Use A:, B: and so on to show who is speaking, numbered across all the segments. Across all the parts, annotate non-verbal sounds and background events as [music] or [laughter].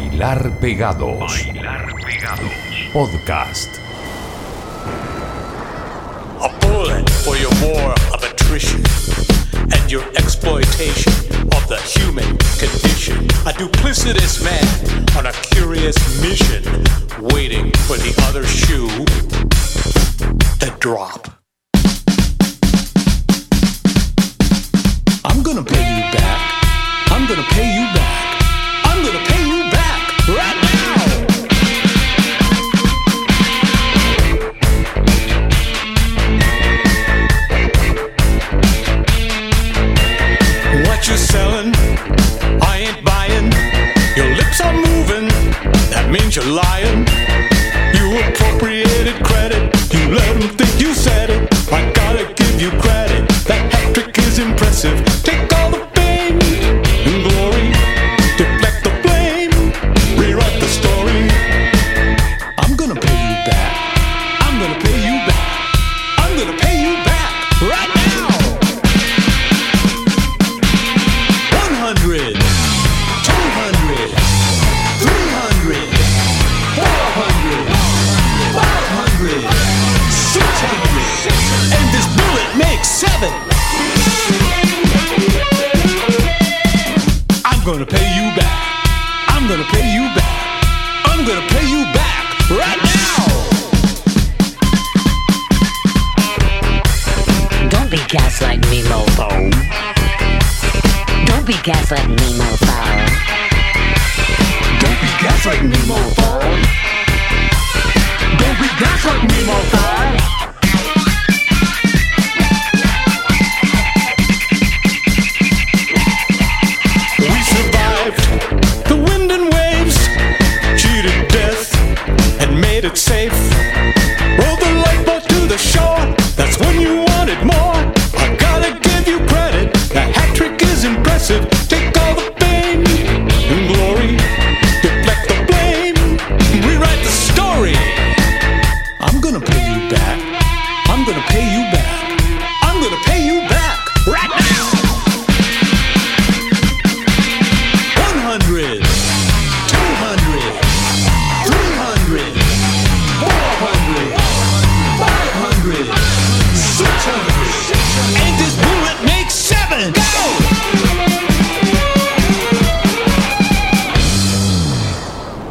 A: Bailar Pegados. Bailar Pegados. Podcast.
B: A bullet for your war of attrition and your exploitation of the human condition. A duplicitous man on a curious mission, waiting for the other shoe to drop. I'm gonna pay you back. I'm gonna pay you back. I'm gonna Lips are moving. That means you're lying. You appropriated credit. You let them think you said it. I gotta give you credit.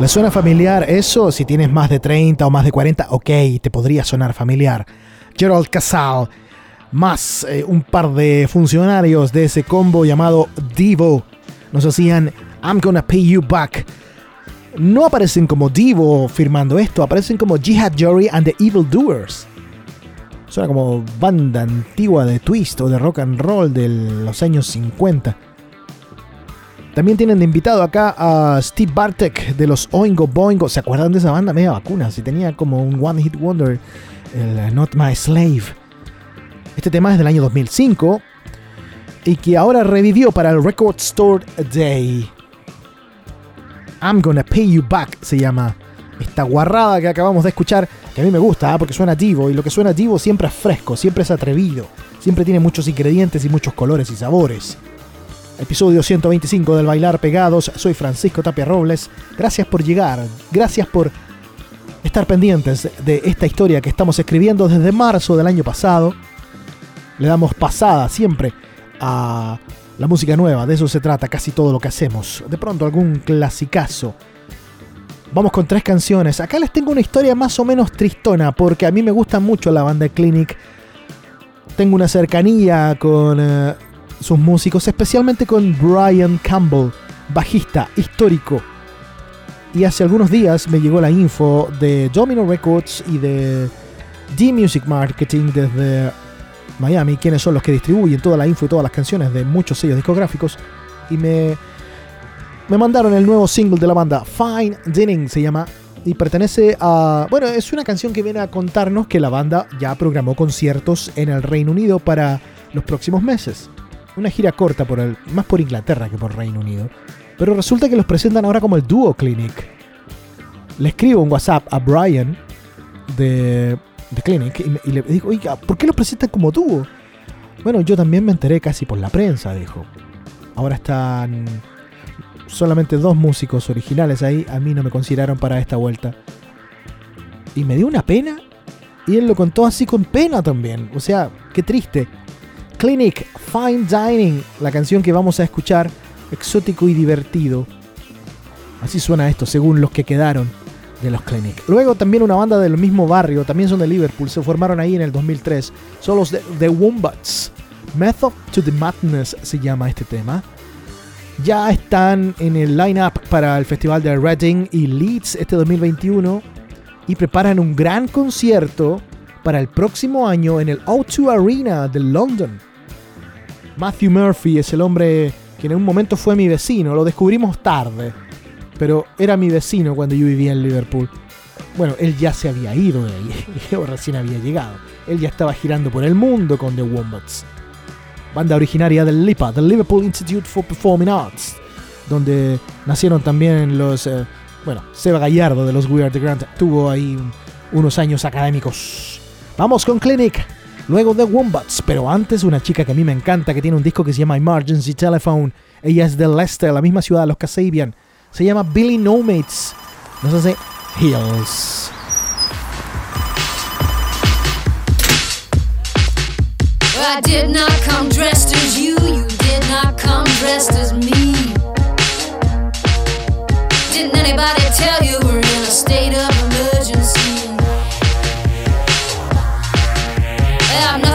C: Suena familiar eso? Si tienes más de 30 o más de 40, ok, te podría sonar familiar. Gerald Casal, más eh, un par de funcionarios de ese combo llamado Divo, nos hacían I'm Gonna Pay You Back. No aparecen como Divo firmando esto, aparecen como Jihad Jory and the Evil Doers. Suena como banda antigua de twist o de rock and roll de los años 50. También tienen de invitado acá a Steve Bartek de los Oingo Boingo. ¿Se acuerdan de esa banda media vacuna? Si tenía como un One Hit Wonder, el Not My Slave. Este tema es del año 2005 y que ahora revivió para el Record Store Day. I'm Gonna Pay You Back se llama esta guarrada que acabamos de escuchar, que a mí me gusta, ¿ah? porque suena Divo, y lo que suena Divo siempre es fresco, siempre es atrevido, siempre tiene muchos ingredientes y muchos colores y sabores. Episodio 125 del Bailar Pegados, soy Francisco Tapia Robles, gracias por llegar, gracias por estar pendientes de esta historia que estamos escribiendo desde marzo del año pasado. Le damos pasada siempre a la música nueva, de eso se trata casi todo lo que hacemos. De pronto algún clasicazo. Vamos con tres canciones. Acá les tengo una historia más o menos tristona, porque a mí me gusta mucho la banda Clinic. Tengo una cercanía con eh, sus músicos, especialmente con Brian Campbell, bajista histórico. Y hace algunos días me llegó la info de Domino Records y de D-Music Marketing desde Miami, quienes son los que distribuyen toda la info y todas las canciones de muchos sellos discográficos. Y me, me mandaron el nuevo single de la banda, Fine Dining se llama. Y pertenece a... Bueno, es una canción que viene a contarnos que la banda ya programó conciertos en el Reino Unido para los próximos meses. Una gira corta por el, más por Inglaterra que por Reino Unido. Pero resulta que los presentan ahora como el Duo Clinic. Le escribo un WhatsApp a Brian de, de Clinic y, le digo, oiga, ¿por qué los presentan como dúo? Bueno, yo también me enteré casi por la prensa, dijo. Ahora están solamente dos músicos originales ahí, a mí no me consideraron para esta vuelta. Y me dio una pena. Y él lo contó así con pena también. O sea, qué triste. Clinic, Fine Dining, la canción que vamos a escuchar, exótico y divertido. Así suena esto, según los que quedaron de los Clinic. Luego también una banda del mismo barrio, también son de Liverpool, se formaron ahí en el 2003. Son los de The Wombats. Method to the Madness se llama este tema. Ya están en el line-up para el festival de Reading y Leeds este 2021 y preparan un gran concierto para el próximo año en el O2 Arena de London. Matthew Murphy es el hombre que en un momento fue mi vecino, lo descubrimos tarde, pero era mi vecino cuando yo vivía en Liverpool. Bueno, él ya se había ido de ahí, [laughs] yo recién había llegado. Él ya estaba girando por el mundo con The Wombats. Banda originaria del LIPA, del Liverpool Institute for Performing Arts, donde nacieron también los... Eh, bueno, Seba Gallardo de los We Are The Grant tuvo ahí unos años académicos. Vamos con Clinic Luego The Wombats, pero antes una chica que a mí me encanta, que tiene un disco que se llama Emergency Telephone. Ella es de Leicester, la misma ciudad de los Kasabian. Se llama Billy No Mates. Nos hace Heels.
D: I did not come dressed as you, you did not come dressed as me. Didn't anybody tell you we're in a state of have no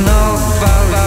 E: não fala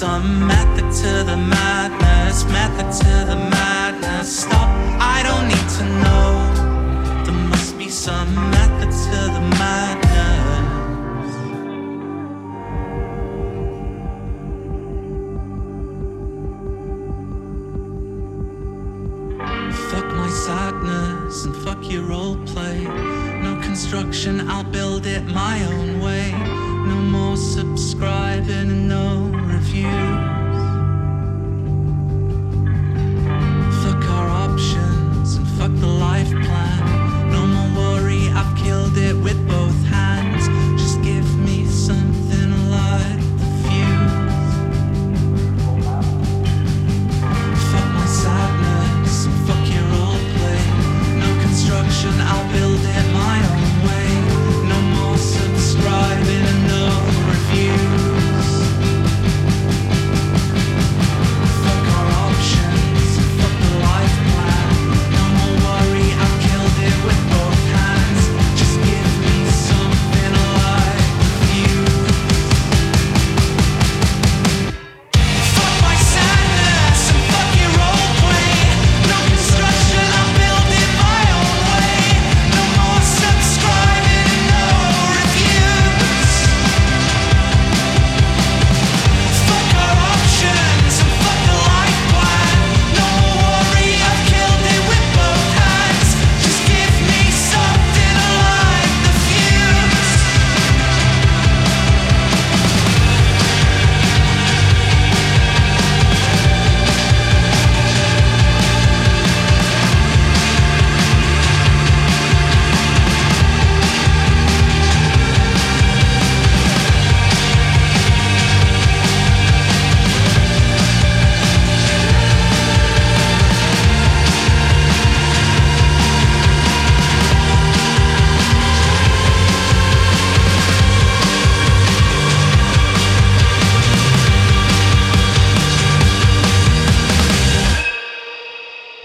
E: some method to the madness, method to the madness. Stop, I don't need to know. There must be some method to the madness. Fuck my sadness and fuck your role play. No construction, I'll build it my own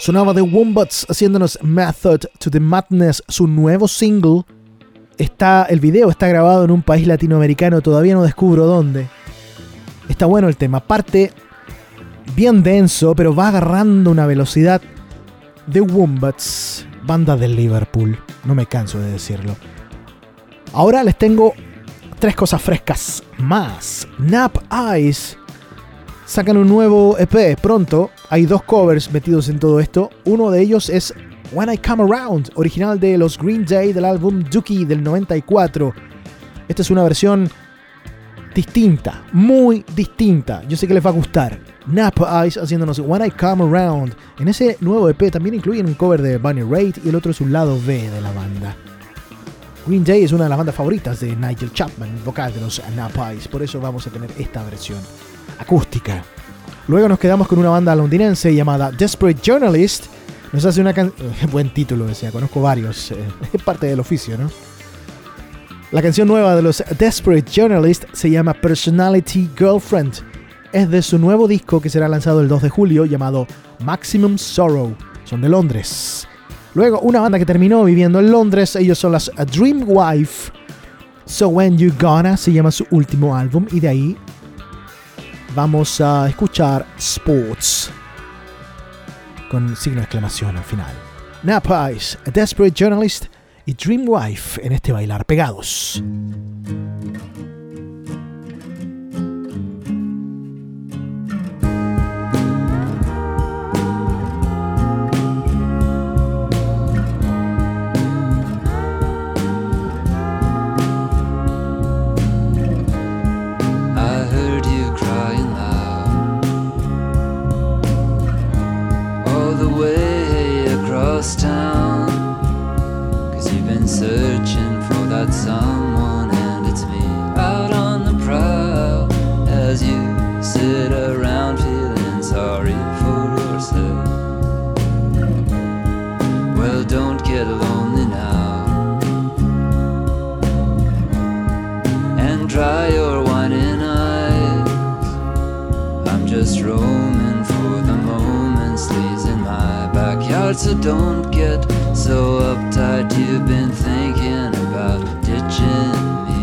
C: Sonaba The Wombats haciéndonos Method to the Madness, su nuevo single. Está, el video está grabado en un país latinoamericano, todavía no descubro dónde. Está bueno el tema, parte bien denso, pero va agarrando una velocidad. The Wombats, banda del Liverpool, no me canso de decirlo. Ahora les tengo tres cosas frescas más. Nap Eyes sacan un nuevo EP pronto. Hay dos covers metidos en todo esto. Uno de ellos es When I Come Around, original de los Green Day del álbum Dookie del 94. Esta es una versión distinta, muy distinta. Yo sé que les va a gustar. Nap Eyes haciéndonos When I Come Around. En ese nuevo EP también incluyen un cover de Bunny Raitt y el otro es un lado B de la banda. Green Day es una de las bandas favoritas de Nigel Chapman, vocal de los Nap Eyes, por eso vamos a tener esta versión acústica. Luego nos quedamos con una banda londinense llamada Desperate Journalist. Nos hace una canción. [laughs] Buen título, decía. Conozco varios. eh, [laughs] Es parte del oficio, ¿no? La canción nueva de los Desperate Journalist se llama Personality Girlfriend. Es de su nuevo disco que será lanzado el 2 de julio llamado Maximum Sorrow. Son de Londres. Luego, una banda que terminó viviendo en Londres, ellos son las Dream Wife. So When You Gonna se llama su último álbum y de ahí vamos a escuchar Sports con signo de exclamación al final. Nappies, A Desperate Journalist y Dream Wife en este bailar pegados.
F: So don't get so uptight. You've been thinking about ditching me.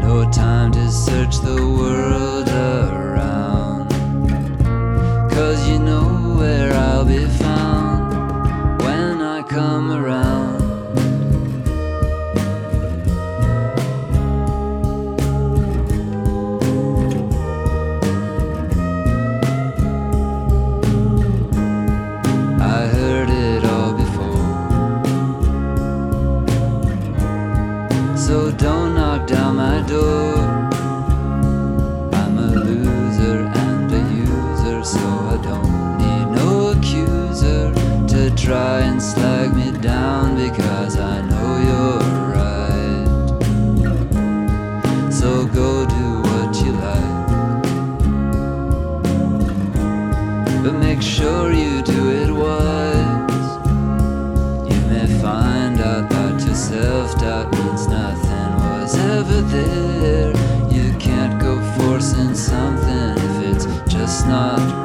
F: No time to search the world try and slag me down because I
G: know you're right. So go do what
H: you like. But make sure you
G: do it wise. You may find out that your self doubt means nothing was ever there. You can't go
H: forcing something if it's just not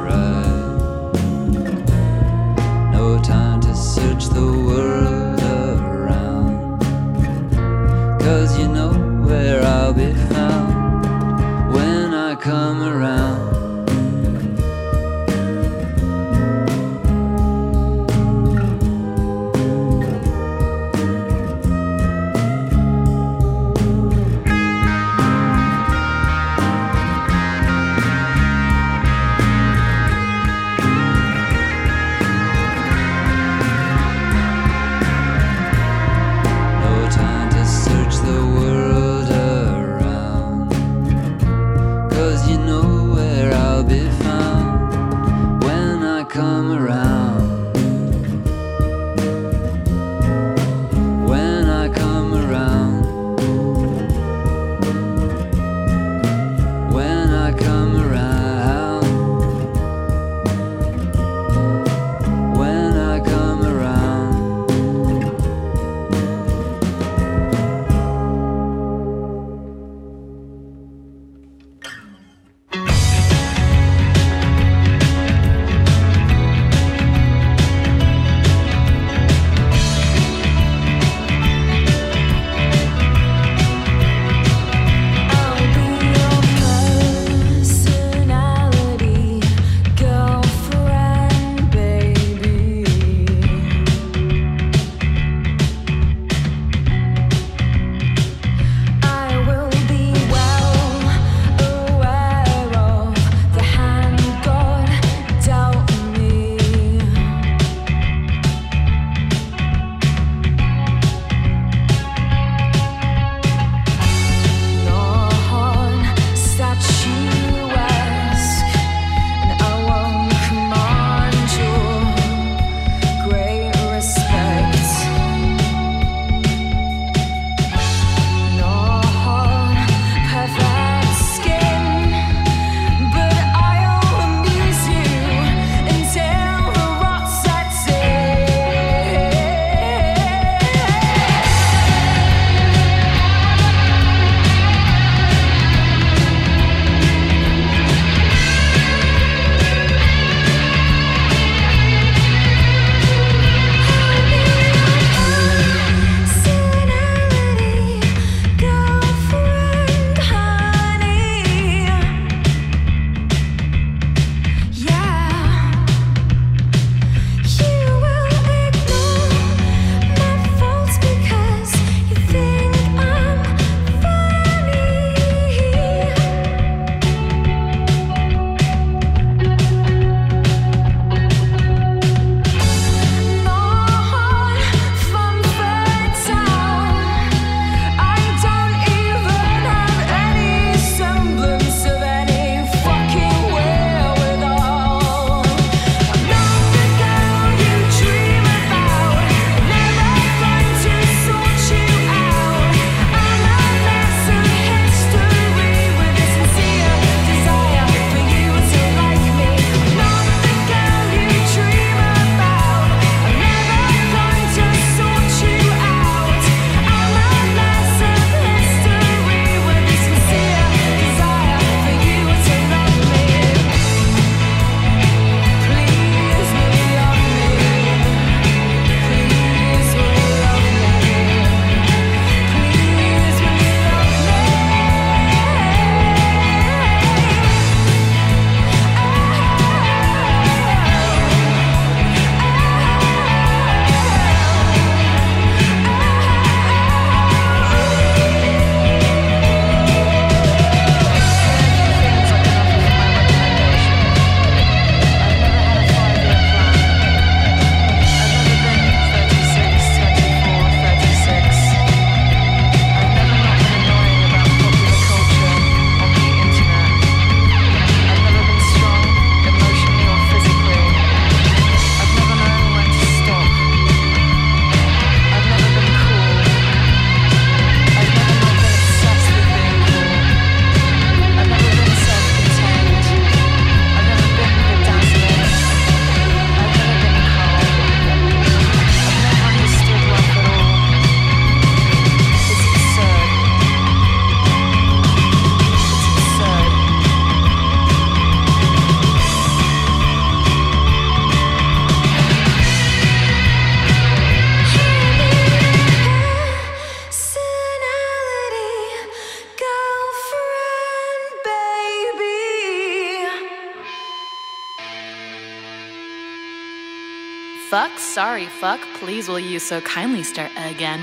H: sorry, fuck,
G: please will you
C: so kindly start again?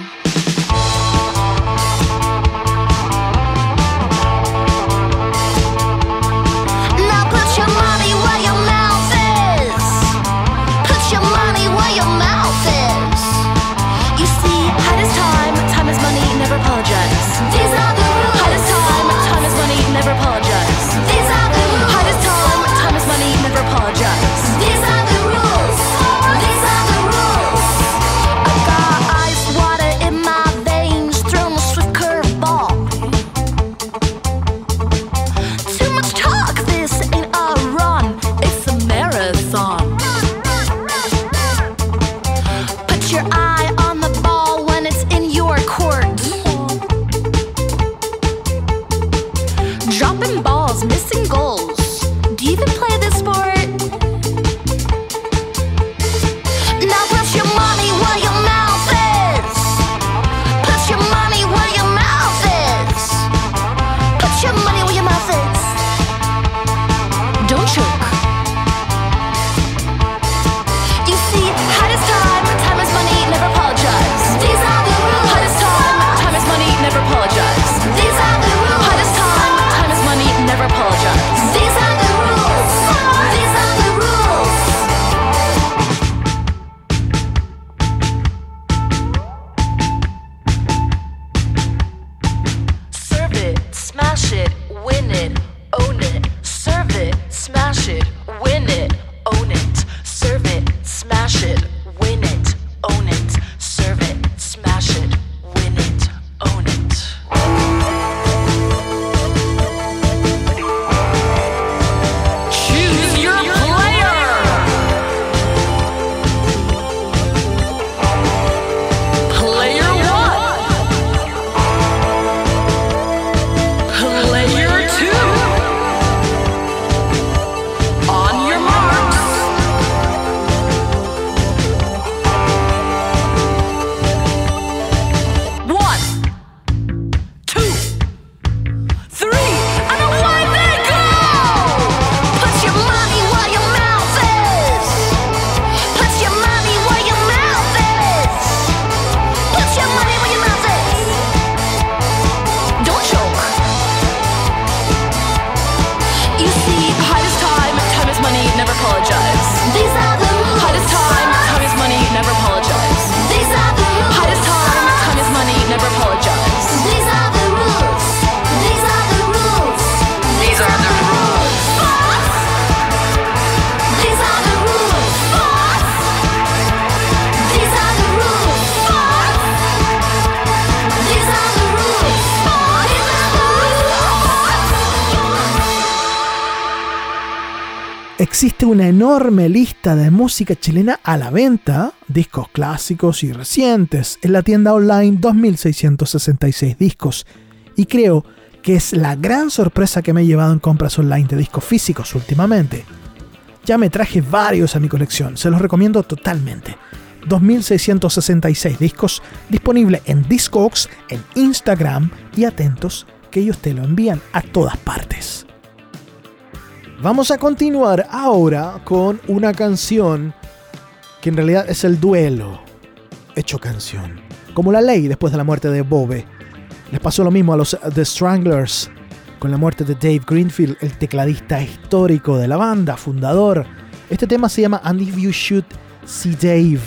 C: De música chilena a la venta, discos clásicos y recientes, en la tienda online 2666 discos. Y creo que es la gran sorpresa que me he llevado en compras online de discos físicos últimamente. Ya me traje varios a mi colección, se los recomiendo totalmente. 2666 discos disponible en Discogs, en Instagram y atentos que ellos te lo envían a todas partes. Vamos a continuar ahora con una canción que en realidad es el duelo hecho canción. Como la ley después de la muerte de Bobe. Les pasó lo mismo a los The Stranglers con la muerte de Dave Greenfield, el tecladista histórico de la banda, fundador. Este tema se llama And If You Should See Dave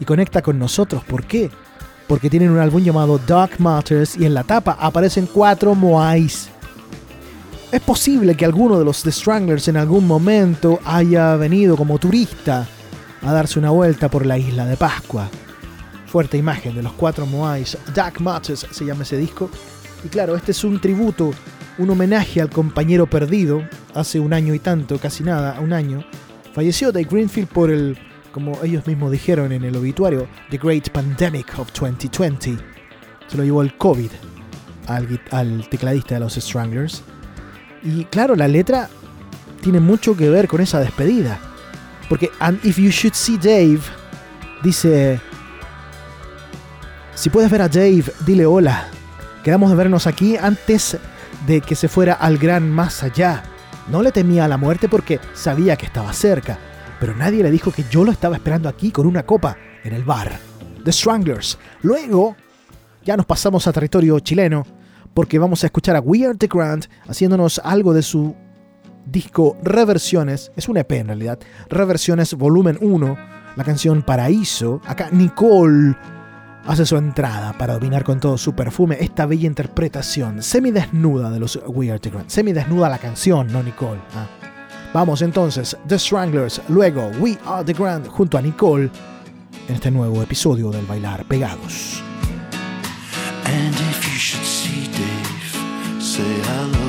C: y conecta con nosotros. ¿Por qué? Porque tienen un álbum llamado Dark Matters y en la tapa aparecen cuatro Moais. Es posible que alguno de los The Stranglers en algún momento haya venido como turista a darse una vuelta por la isla de Pascua. Fuerte imagen de los cuatro Moais. Dark Matters se llama ese disco. Y claro, este es un tributo, un homenaje al compañero perdido. Hace un año y tanto, casi nada, un año. Falleció Dave Greenfield por el, como ellos mismos dijeron en el obituario, The Great Pandemic of 2020. Se lo llevó el COVID al tecladista de los Stranglers. Y claro, la letra tiene mucho que ver con esa despedida. Porque, and if you should see Dave, dice, si puedes ver a Dave, dile hola. Quedamos de vernos aquí antes de que se fuera al gran más allá. No le temía a la muerte porque sabía que estaba cerca, pero nadie le dijo que yo lo estaba esperando aquí con una copa en el bar. The Stranglers. Luego, ya nos pasamos a territorio chileno porque vamos a escuchar a We Are the Grand haciéndonos algo de su disco Reversiones, es un EP en realidad, Reversiones Volumen 1, la canción Paraíso. Acá Nicole hace su entrada para dominar con todo su perfume esta bella interpretación semidesnuda de los We Are the Grand. Semidesnuda la canción, no Nicole. Ah. Vamos entonces, The Stranglers, luego We Are the Grand junto a Nicole en este nuevo episodio del Bailar Pegados.
I: say hello.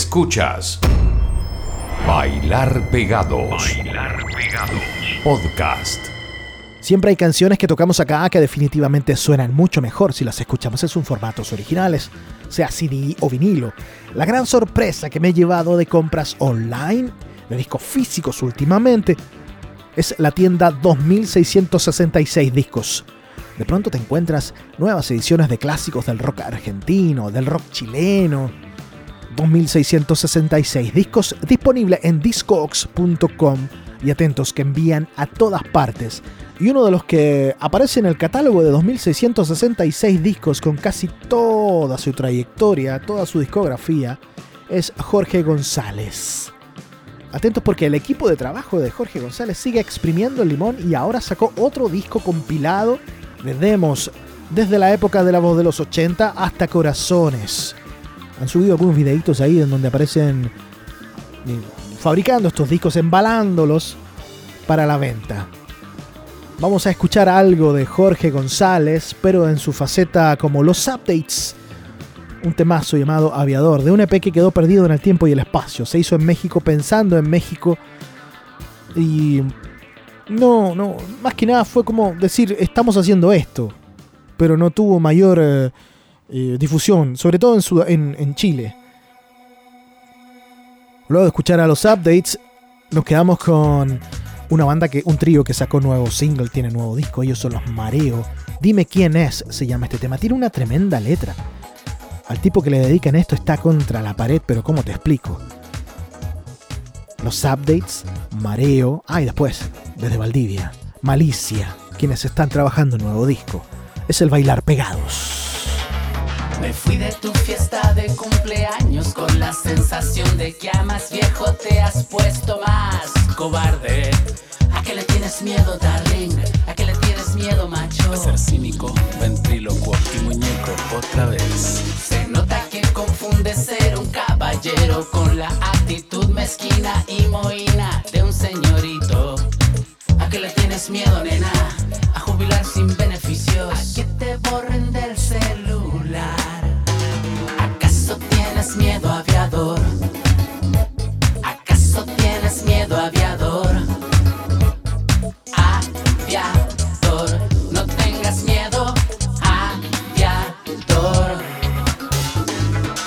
A: Escuchas Bailar Pegados. Bailar Pegados. Podcast.
C: Siempre hay canciones que tocamos acá que definitivamente suenan mucho mejor si las escuchamos en sus formatos originales, sea CD o vinilo. La gran sorpresa que me he llevado de compras online, de discos físicos últimamente, es la tienda 2666 discos. De pronto te encuentras nuevas ediciones de clásicos del rock argentino, del rock chileno. 2666 discos disponible en discogs.com y atentos que envían a todas partes. Y uno de los que aparece en el catálogo de 2666 discos con casi toda su trayectoria, toda su discografía, es Jorge González. Atentos porque el equipo de trabajo de Jorge González sigue exprimiendo el limón y ahora sacó otro disco compilado de demos desde la época de la voz de los 80 hasta Corazones. Han subido algunos videitos ahí en donde aparecen eh, fabricando estos discos, embalándolos para la venta. Vamos a escuchar algo de Jorge González, pero en su faceta como los updates. Un temazo llamado Aviador, de un EP que quedó perdido en el tiempo y el espacio. Se hizo en México pensando en México. Y no, no, más que nada fue como decir, estamos haciendo esto. Pero no tuvo mayor eh, eh, difusión, sobre todo en, en, en Chile. Luego de escuchar a los updates, nos quedamos con una banda que, un trío que sacó nuevo single, tiene nuevo disco, ellos son los Mareo. Dime quién es, se llama este tema. Tiene una tremenda letra. Al tipo que le dedican esto está contra la pared, pero ¿cómo te explico? Los updates, Mareo, ah, y después, desde Valdivia, Malicia, quienes están trabajando en nuevo disco. Es el bailar pegados.
J: Me fui de tu fiesta de cumpleaños con la sensación de que a más viejo te has puesto más cobarde. ¿A qué le tienes miedo, darling? ¿A qué le tienes miedo, macho?
K: A ser cínico, ventrílocuo y muñeco otra vez.
J: Se nota que confunde ser un caballero con la actitud mezquina y mohina de un señorito. ¿A qué le tienes miedo, nena? A jubilar sin beneficios. A que te borren del celular. ¿Acaso tienes miedo, aviador? ¿Acaso tienes miedo, aviador? Aviador, no tengas miedo, aviador.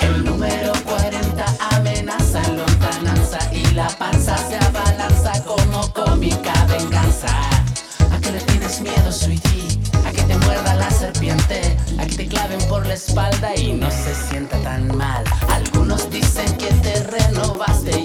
J: El número 40 amenaza en lontananza y la panza se abalanza como cómica venganza. ¿A qué le tienes miedo, sweetie? ¿A que te muerda la serpiente? ¿A que te claven por la espalda y no se sienta tan mal? Algunos dicen que te renovaste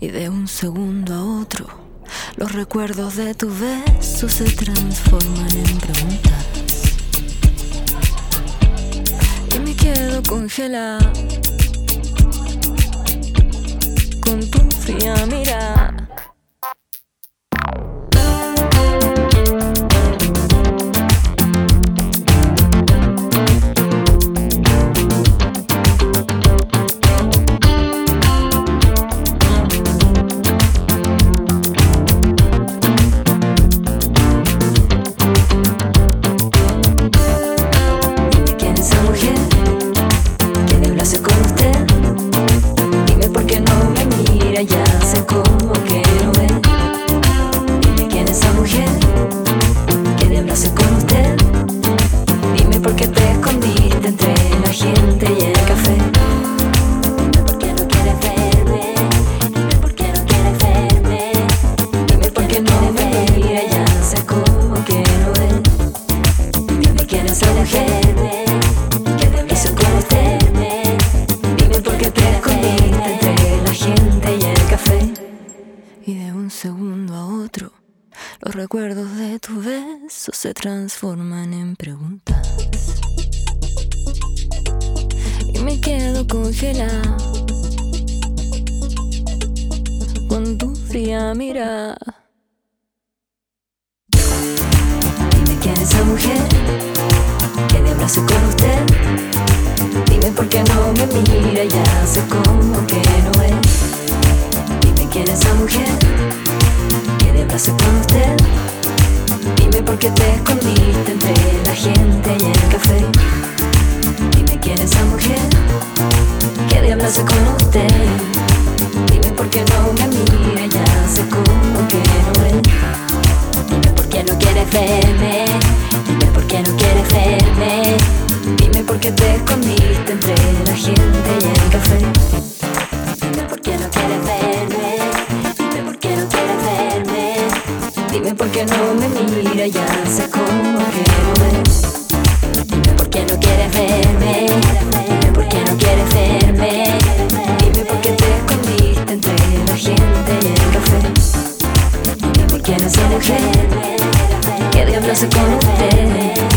J: Y
L: de un segundo a otro, los recuerdos de tu beso se transforman en preguntas. Y me quedo congelada con tu fría mirada. Qué te escondiste entre la gente y el café. Dime quién es esa mujer que le abrace con usted. Dime por qué no me mira, ya sé cómo que no es. Dime por qué no quieres verme. Dime por qué no quieres verme. Dime por qué te escondiste entre la gente y el café. Dime por qué no me mira, ya sé cómo que no ves. Dime por qué no quieres verme. Dime por qué no quieres verme. Dime por qué te escondiste entre la gente y el café. Dime quién es esa mujer que de hablarse con usted.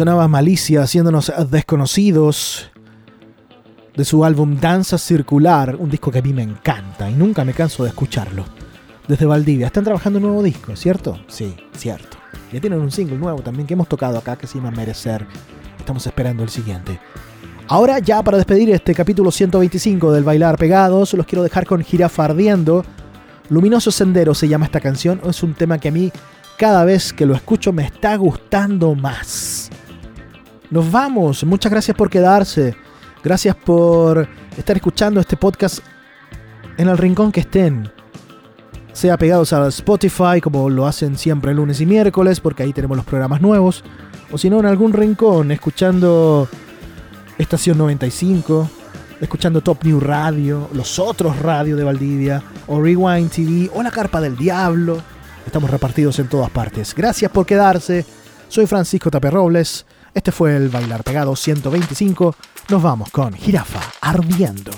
C: Sonaba Malicia haciéndonos desconocidos de su álbum Danza Circular, un disco que a mí me encanta y nunca me canso de escucharlo. Desde Valdivia, están trabajando un nuevo disco, ¿cierto? Sí, cierto. Ya tienen un single nuevo también que hemos tocado acá que se llama Merecer. Estamos esperando el siguiente. Ahora ya para despedir este capítulo 125 del Bailar Pegados, los quiero dejar con Jirafa Ardiendo. Luminoso Sendero se llama esta canción, es un tema que a mí cada vez que lo escucho me está gustando más. Nos vamos, muchas gracias por quedarse, gracias por estar escuchando este podcast en el rincón que estén. Sea pegados a Spotify como lo hacen siempre lunes y miércoles, porque ahí tenemos los programas nuevos, o si no en algún rincón, escuchando Estación 95, escuchando Top New Radio, los otros radios de Valdivia, o Rewind TV, o La Carpa del Diablo. Estamos repartidos en todas partes. Gracias por quedarse. Soy Francisco Taperrobles. Este fue el Bailar Pegado 125. Nos vamos con Jirafa Ardiendo.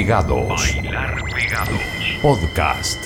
A: Pegados. Bailar Pegados. Podcast.